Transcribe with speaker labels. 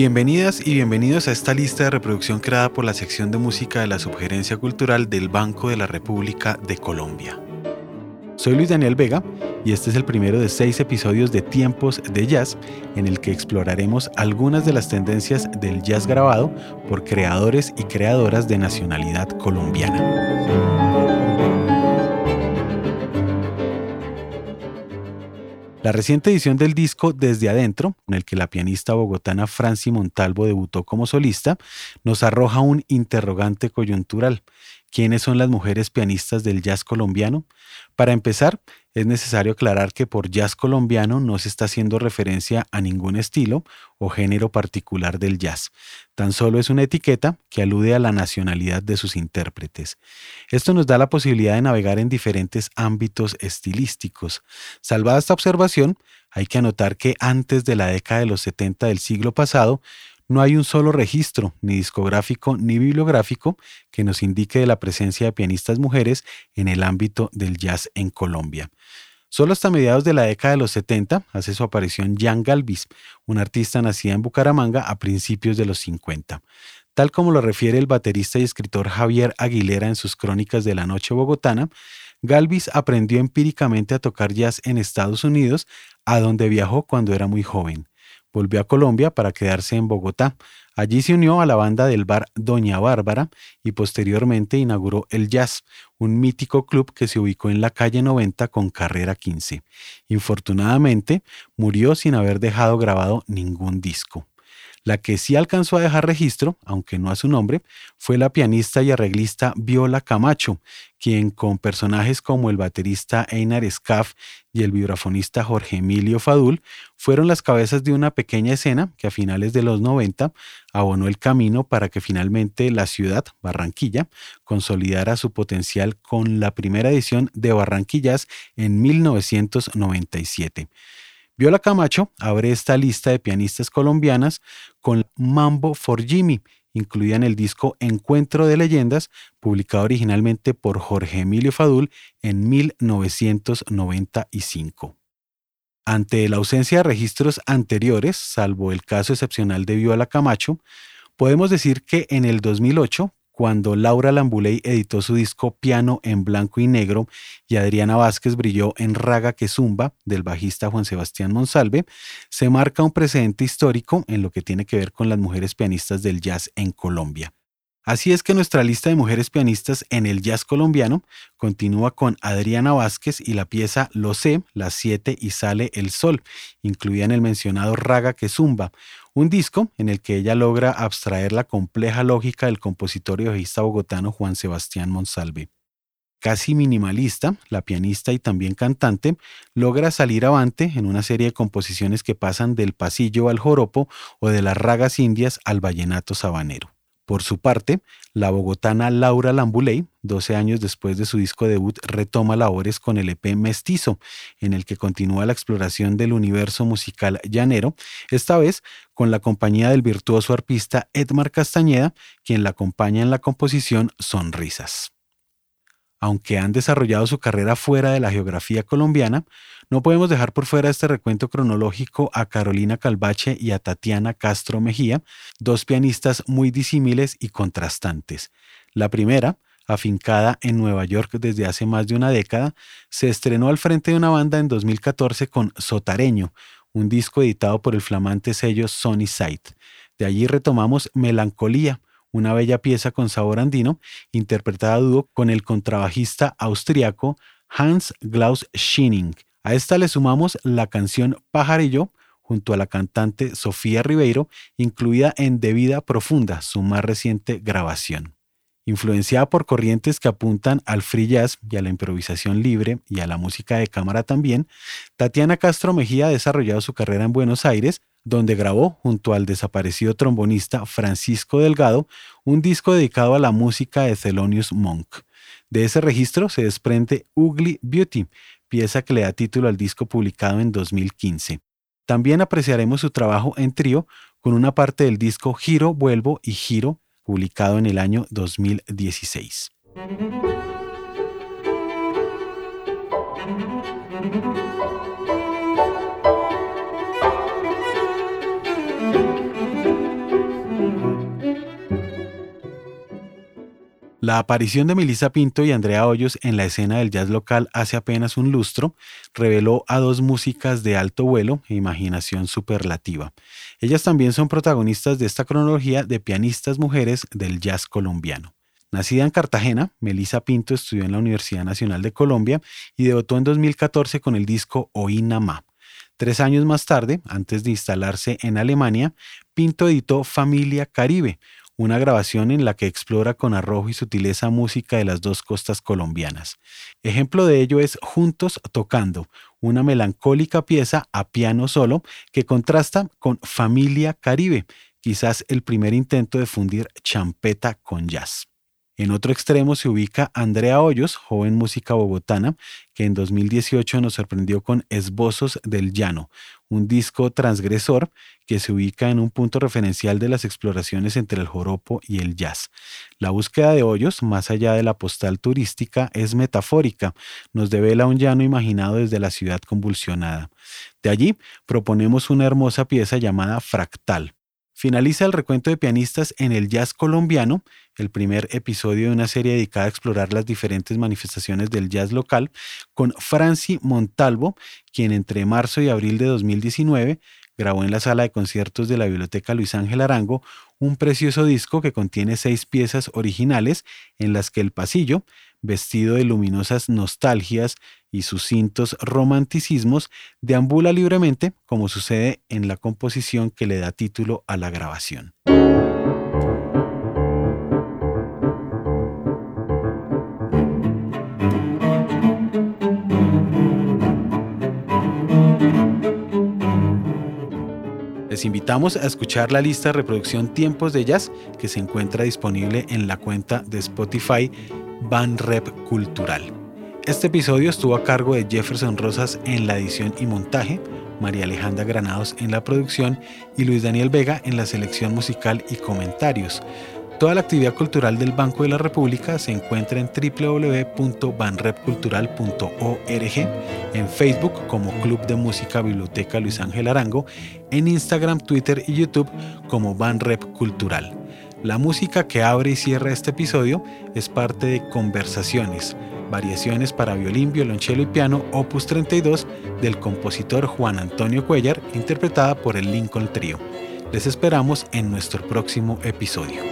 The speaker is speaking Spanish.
Speaker 1: Bienvenidas y bienvenidos a esta lista de reproducción creada por la sección de música de la Subgerencia Cultural del Banco de la República de Colombia. Soy Luis Daniel Vega y este es el primero de seis episodios de Tiempos de Jazz en el que exploraremos algunas de las tendencias del jazz grabado por creadores y creadoras de nacionalidad colombiana. La reciente edición del disco Desde Adentro, en el que la pianista bogotana Franci Montalvo debutó como solista, nos arroja un interrogante coyuntural. ¿Quiénes son las mujeres pianistas del jazz colombiano? Para empezar, es necesario aclarar que por jazz colombiano no se está haciendo referencia a ningún estilo o género particular del jazz. Tan solo es una etiqueta que alude a la nacionalidad de sus intérpretes. Esto nos da la posibilidad de navegar en diferentes ámbitos estilísticos. Salvada esta observación, hay que anotar que antes de la década de los 70 del siglo pasado, no hay un solo registro, ni discográfico ni bibliográfico, que nos indique de la presencia de pianistas mujeres en el ámbito del jazz en Colombia. Solo hasta mediados de la década de los 70 hace su aparición Jan Galvis, un artista nacida en Bucaramanga a principios de los 50. Tal como lo refiere el baterista y escritor Javier Aguilera en sus crónicas de la noche bogotana, Galvis aprendió empíricamente a tocar jazz en Estados Unidos, a donde viajó cuando era muy joven. Volvió a Colombia para quedarse en Bogotá. Allí se unió a la banda del bar Doña Bárbara y posteriormente inauguró El Jazz, un mítico club que se ubicó en la calle 90 con carrera 15. Infortunadamente, murió sin haber dejado grabado ningún disco. La que sí alcanzó a dejar registro, aunque no a su nombre, fue la pianista y arreglista Viola Camacho, quien con personajes como el baterista Einar Scaff y el vibrafonista Jorge Emilio Fadul fueron las cabezas de una pequeña escena que a finales de los 90 abonó el camino para que finalmente la ciudad, Barranquilla, consolidara su potencial con la primera edición de Barranquillas en 1997. Viola Camacho abre esta lista de pianistas colombianas con Mambo for Jimmy, incluida en el disco Encuentro de Leyendas, publicado originalmente por Jorge Emilio Fadul en 1995. Ante la ausencia de registros anteriores, salvo el caso excepcional de Viola Camacho, podemos decir que en el 2008 cuando Laura Lambuley editó su disco Piano en blanco y negro y Adriana Vázquez brilló en Raga que Zumba del bajista Juan Sebastián Monsalve, se marca un precedente histórico en lo que tiene que ver con las mujeres pianistas del jazz en Colombia. Así es que nuestra lista de mujeres pianistas en el jazz colombiano continúa con Adriana Vázquez y la pieza Lo sé, las 7 y sale el sol, incluida en el mencionado Raga que Zumba, un disco en el que ella logra abstraer la compleja lógica del compositor y bajista bogotano Juan Sebastián Monsalve. Casi minimalista, la pianista y también cantante logra salir avante en una serie de composiciones que pasan del pasillo al joropo o de las ragas indias al vallenato sabanero. Por su parte, la bogotana Laura Lambuley, 12 años después de su disco debut, retoma labores con el EP Mestizo, en el que continúa la exploración del universo musical llanero, esta vez con la compañía del virtuoso arpista Edmar Castañeda, quien la acompaña en la composición Sonrisas. Aunque han desarrollado su carrera fuera de la geografía colombiana, no podemos dejar por fuera este recuento cronológico a Carolina Calvache y a Tatiana Castro Mejía, dos pianistas muy disímiles y contrastantes. La primera, afincada en Nueva York desde hace más de una década, se estrenó al frente de una banda en 2014 con Sotareño, un disco editado por el flamante sello Sony Sight. De allí retomamos Melancolía, una bella pieza con sabor andino, interpretada dúo con el contrabajista austriaco Hans Klaus Schinning. A esta le sumamos la canción Pajarillo junto a la cantante Sofía Ribeiro, incluida en De Vida Profunda, su más reciente grabación. Influenciada por corrientes que apuntan al free jazz y a la improvisación libre y a la música de cámara también, Tatiana Castro Mejía ha desarrollado su carrera en Buenos Aires, donde grabó junto al desaparecido trombonista Francisco Delgado un disco dedicado a la música de Thelonious Monk. De ese registro se desprende Ugly Beauty, pieza que le da título al disco publicado en 2015. También apreciaremos su trabajo en trío con una parte del disco Giro, Vuelvo y Giro, publicado en el año 2016. La aparición de Melissa Pinto y Andrea Hoyos en la escena del jazz local hace apenas un lustro reveló a dos músicas de alto vuelo e imaginación superlativa. Ellas también son protagonistas de esta cronología de pianistas mujeres del jazz colombiano. Nacida en Cartagena, Melissa Pinto estudió en la Universidad Nacional de Colombia y debutó en 2014 con el disco Oína Ma. Tres años más tarde, antes de instalarse en Alemania, Pinto editó Familia Caribe, una grabación en la que explora con arrojo y sutileza música de las dos costas colombianas. Ejemplo de ello es Juntos Tocando, una melancólica pieza a piano solo que contrasta con Familia Caribe, quizás el primer intento de fundir champeta con jazz. En otro extremo se ubica Andrea Hoyos, joven música bogotana, que en 2018 nos sorprendió con Esbozos del Llano, un disco transgresor que se ubica en un punto referencial de las exploraciones entre el joropo y el jazz. La búsqueda de Hoyos, más allá de la postal turística, es metafórica, nos devela un llano imaginado desde la ciudad convulsionada. De allí proponemos una hermosa pieza llamada Fractal Finaliza el recuento de pianistas en el jazz colombiano, el primer episodio de una serie dedicada a explorar las diferentes manifestaciones del jazz local, con Franci Montalvo, quien entre marzo y abril de 2019 grabó en la sala de conciertos de la Biblioteca Luis Ángel Arango un precioso disco que contiene seis piezas originales en las que el pasillo, vestido de luminosas nostalgias y cintos romanticismos, deambula libremente como sucede en la composición que le da título a la grabación. Les invitamos a escuchar la lista de reproducción Tiempos de Jazz que se encuentra disponible en la cuenta de Spotify Rep Cultural. Este episodio estuvo a cargo de Jefferson Rosas en la edición y montaje, María Alejandra Granados en la producción y Luis Daniel Vega en la selección musical y comentarios. Toda la actividad cultural del Banco de la República se encuentra en www.banrepcultural.org, en Facebook como Club de Música Biblioteca Luis Ángel Arango, en Instagram, Twitter y YouTube como Banrep Cultural. La música que abre y cierra este episodio es parte de Conversaciones, variaciones para violín, violonchelo y piano, opus 32 del compositor Juan Antonio Cuellar, interpretada por el Lincoln Trio. Les esperamos en nuestro próximo episodio.